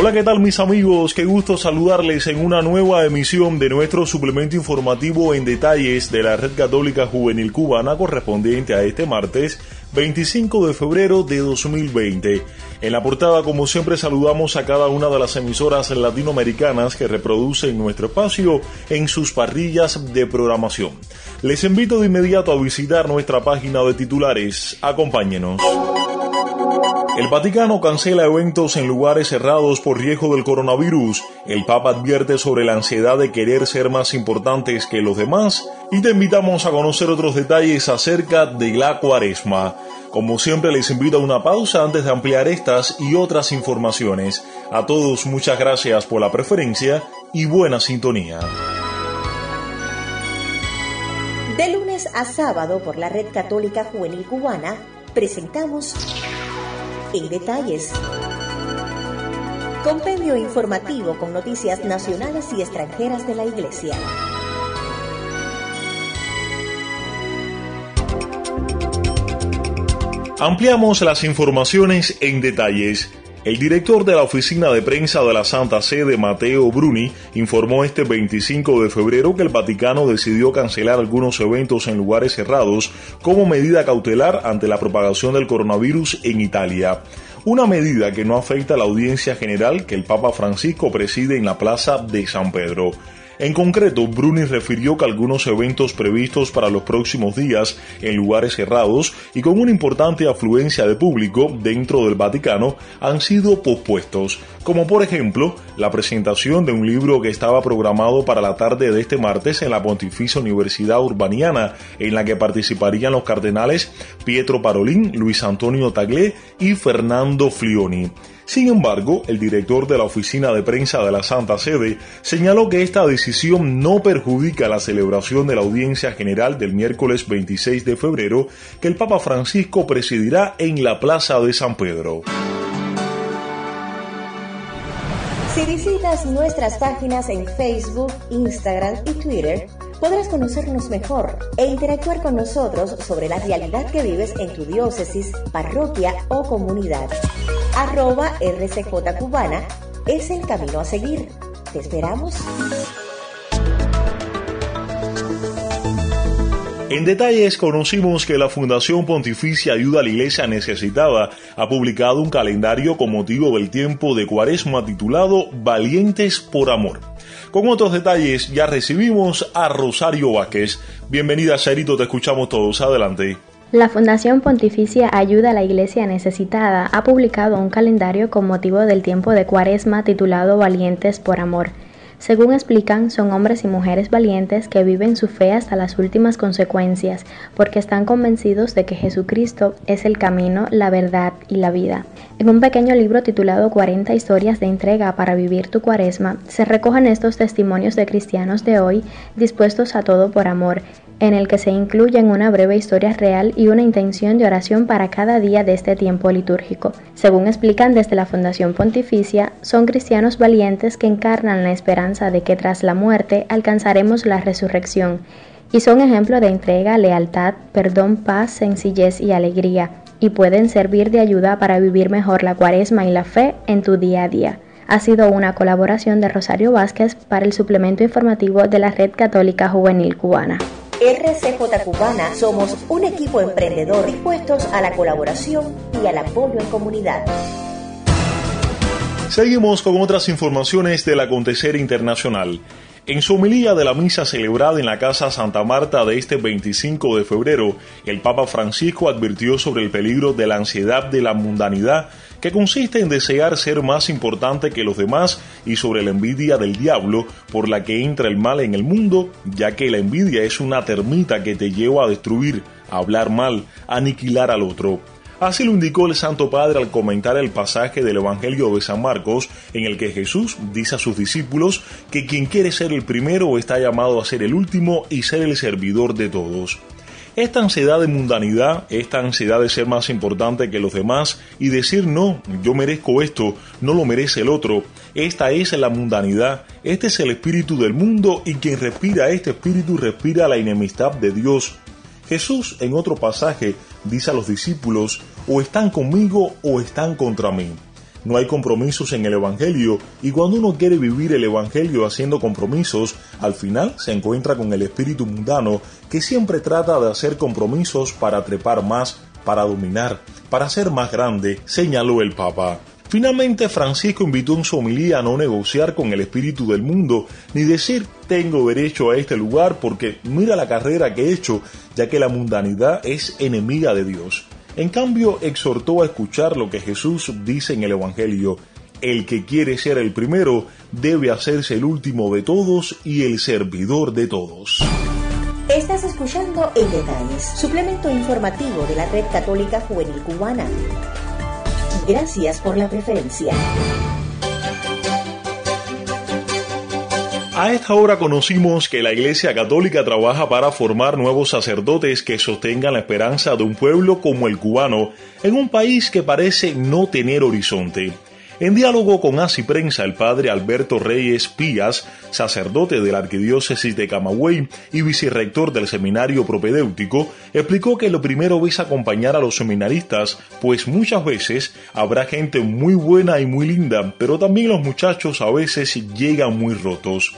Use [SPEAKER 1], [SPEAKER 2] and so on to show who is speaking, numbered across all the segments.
[SPEAKER 1] Hola, ¿qué tal mis amigos? Qué gusto saludarles en una nueva emisión de nuestro suplemento informativo en detalles de la Red Católica Juvenil Cubana correspondiente a este martes 25 de febrero de 2020. En la portada, como siempre, saludamos a cada una de las emisoras latinoamericanas que reproducen nuestro espacio en sus parrillas de programación. Les invito de inmediato a visitar nuestra página de titulares. Acompáñenos. El Vaticano cancela eventos en lugares cerrados por riesgo del coronavirus. El Papa advierte sobre la ansiedad de querer ser más importantes que los demás. Y te invitamos a conocer otros detalles acerca de la cuaresma. Como siempre les invito a una pausa antes de ampliar estas y otras informaciones. A todos muchas gracias por la preferencia y buena sintonía.
[SPEAKER 2] De lunes a sábado por la Red Católica Juvenil Cubana presentamos en detalles. Compendio informativo con noticias nacionales y extranjeras de la Iglesia.
[SPEAKER 1] Ampliamos las informaciones en detalles. El director de la oficina de prensa de la Santa Sede, Mateo Bruni, informó este 25 de febrero que el Vaticano decidió cancelar algunos eventos en lugares cerrados como medida cautelar ante la propagación del coronavirus en Italia. Una medida que no afecta a la audiencia general que el Papa Francisco preside en la Plaza de San Pedro. En concreto, Bruni refirió que algunos eventos previstos para los próximos días en lugares cerrados y con una importante afluencia de público dentro del Vaticano han sido pospuestos, como por ejemplo la presentación de un libro que estaba programado para la tarde de este martes en la Pontificia Universidad Urbaniana, en la que participarían los cardenales Pietro Parolín, Luis Antonio Taglé y Fernando Flioni. Sin embargo, el director de la oficina de prensa de la Santa Sede señaló que esta decisión no perjudica la celebración de la audiencia general del miércoles 26 de febrero que el Papa Francisco presidirá en la Plaza de San Pedro.
[SPEAKER 2] Si visitas nuestras páginas en Facebook, Instagram y Twitter, podrás conocernos mejor e interactuar con nosotros sobre la realidad que vives en tu diócesis, parroquia o comunidad. Arroba RCJ Cubana es el camino a seguir. Te esperamos.
[SPEAKER 1] En detalles conocimos que la Fundación Pontificia Ayuda a la Iglesia Necesitada ha publicado un calendario con motivo del tiempo de cuaresma titulado Valientes por Amor. Con otros detalles ya recibimos a Rosario Vázquez. Bienvenida Cerito, te escuchamos todos. Adelante.
[SPEAKER 3] La Fundación Pontificia Ayuda a la Iglesia Necesitada ha publicado un calendario con motivo del tiempo de cuaresma titulado Valientes por Amor. Según explican, son hombres y mujeres valientes que viven su fe hasta las últimas consecuencias, porque están convencidos de que Jesucristo es el camino, la verdad y la vida. En un pequeño libro titulado 40 historias de entrega para vivir tu cuaresma, se recogen estos testimonios de cristianos de hoy dispuestos a todo por amor, en el que se incluyen una breve historia real y una intención de oración para cada día de este tiempo litúrgico. Según explican desde la Fundación Pontificia, son cristianos valientes que encarnan la esperanza de que tras la muerte alcanzaremos la resurrección, y son ejemplo de entrega, lealtad, perdón, paz, sencillez y alegría, y pueden servir de ayuda para vivir mejor la cuaresma y la fe en tu día a día ha sido una colaboración de Rosario Vázquez para el suplemento informativo de la Red Católica Juvenil Cubana.
[SPEAKER 2] RCJ Cubana somos un equipo emprendedor dispuestos a la colaboración y al apoyo en comunidad.
[SPEAKER 1] Seguimos con otras informaciones del acontecer internacional. En su homilía de la misa celebrada en la Casa Santa Marta de este 25 de febrero, el Papa Francisco advirtió sobre el peligro de la ansiedad de la mundanidad que consiste en desear ser más importante que los demás y sobre la envidia del diablo por la que entra el mal en el mundo, ya que la envidia es una termita que te lleva a destruir, a hablar mal, a aniquilar al otro. Así lo indicó el Santo Padre al comentar el pasaje del Evangelio de San Marcos, en el que Jesús dice a sus discípulos que quien quiere ser el primero está llamado a ser el último y ser el servidor de todos. Esta ansiedad de mundanidad, esta ansiedad de ser más importante que los demás y decir no, yo merezco esto, no lo merece el otro, esta es la mundanidad, este es el espíritu del mundo y quien respira este espíritu respira la enemistad de Dios. Jesús en otro pasaje dice a los discípulos, o están conmigo o están contra mí. No hay compromisos en el Evangelio y cuando uno quiere vivir el Evangelio haciendo compromisos, al final se encuentra con el espíritu mundano que siempre trata de hacer compromisos para trepar más, para dominar, para ser más grande, señaló el Papa. Finalmente, Francisco invitó en su homilía a no negociar con el espíritu del mundo, ni decir tengo derecho a este lugar porque mira la carrera que he hecho, ya que la mundanidad es enemiga de Dios. En cambio, exhortó a escuchar lo que Jesús dice en el Evangelio. El que quiere ser el primero debe hacerse el último de todos y el servidor de todos.
[SPEAKER 2] Estás escuchando En Detalles, suplemento informativo de la Red Católica Juvenil Cubana. Gracias por la preferencia.
[SPEAKER 1] A esta hora conocimos que la Iglesia Católica trabaja para formar nuevos sacerdotes que sostengan la esperanza de un pueblo como el cubano en un país que parece no tener horizonte. En diálogo con Así Prensa, el padre Alberto Reyes Pías, sacerdote de la Arquidiócesis de Camagüey y vicerrector del Seminario Propedéutico, explicó que lo primero es acompañar a los seminaristas, pues muchas veces habrá gente muy buena y muy linda, pero también los muchachos a veces llegan muy rotos.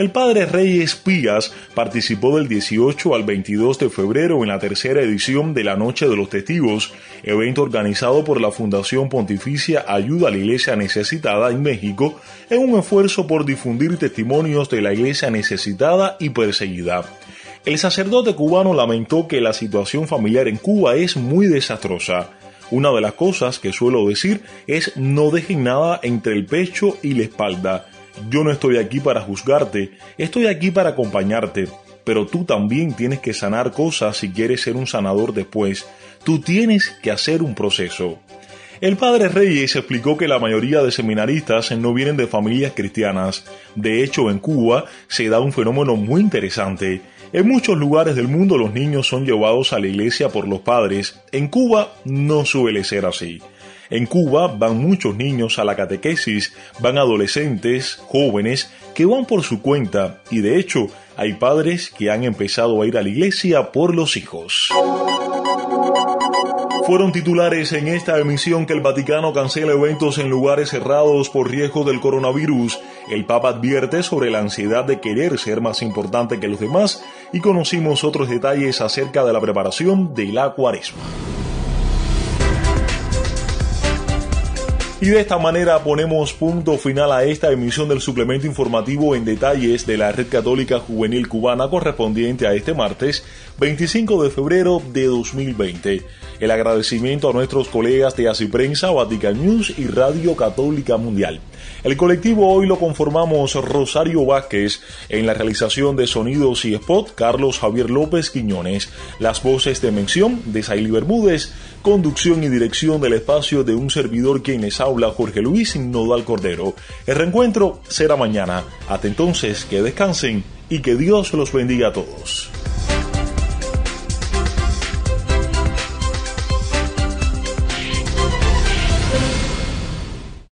[SPEAKER 1] El padre Reyes Pías participó del 18 al 22 de febrero en la tercera edición de la Noche de los Testigos, evento organizado por la Fundación Pontificia Ayuda a la Iglesia Necesitada en México, en un esfuerzo por difundir testimonios de la Iglesia necesitada y perseguida. El sacerdote cubano lamentó que la situación familiar en Cuba es muy desastrosa. Una de las cosas que suelo decir es no dejen nada entre el pecho y la espalda. Yo no estoy aquí para juzgarte, estoy aquí para acompañarte, pero tú también tienes que sanar cosas si quieres ser un sanador después. Tú tienes que hacer un proceso. El padre Reyes explicó que la mayoría de seminaristas no vienen de familias cristianas. De hecho, en Cuba se da un fenómeno muy interesante. En muchos lugares del mundo los niños son llevados a la iglesia por los padres. En Cuba no suele ser así. En Cuba van muchos niños a la catequesis, van adolescentes, jóvenes, que van por su cuenta y de hecho hay padres que han empezado a ir a la iglesia por los hijos. Fueron titulares en esta emisión que el Vaticano cancela eventos en lugares cerrados por riesgo del coronavirus. El Papa advierte sobre la ansiedad de querer ser más importante que los demás y conocimos otros detalles acerca de la preparación de la cuaresma. Y de esta manera ponemos punto final a esta emisión del suplemento informativo en detalles de la Red Católica Juvenil Cubana correspondiente a este martes 25 de febrero de 2020. El agradecimiento a nuestros colegas de Prensa, Vatican News y Radio Católica Mundial. El colectivo hoy lo conformamos Rosario Vázquez, en la realización de sonidos y spot Carlos Javier López Quiñones, las voces de mención de Saily Bermúdez, conducción y dirección del espacio de un servidor quien les habla Jorge Luis Nodal Cordero. El reencuentro será mañana. Hasta entonces, que descansen y que Dios los bendiga a todos.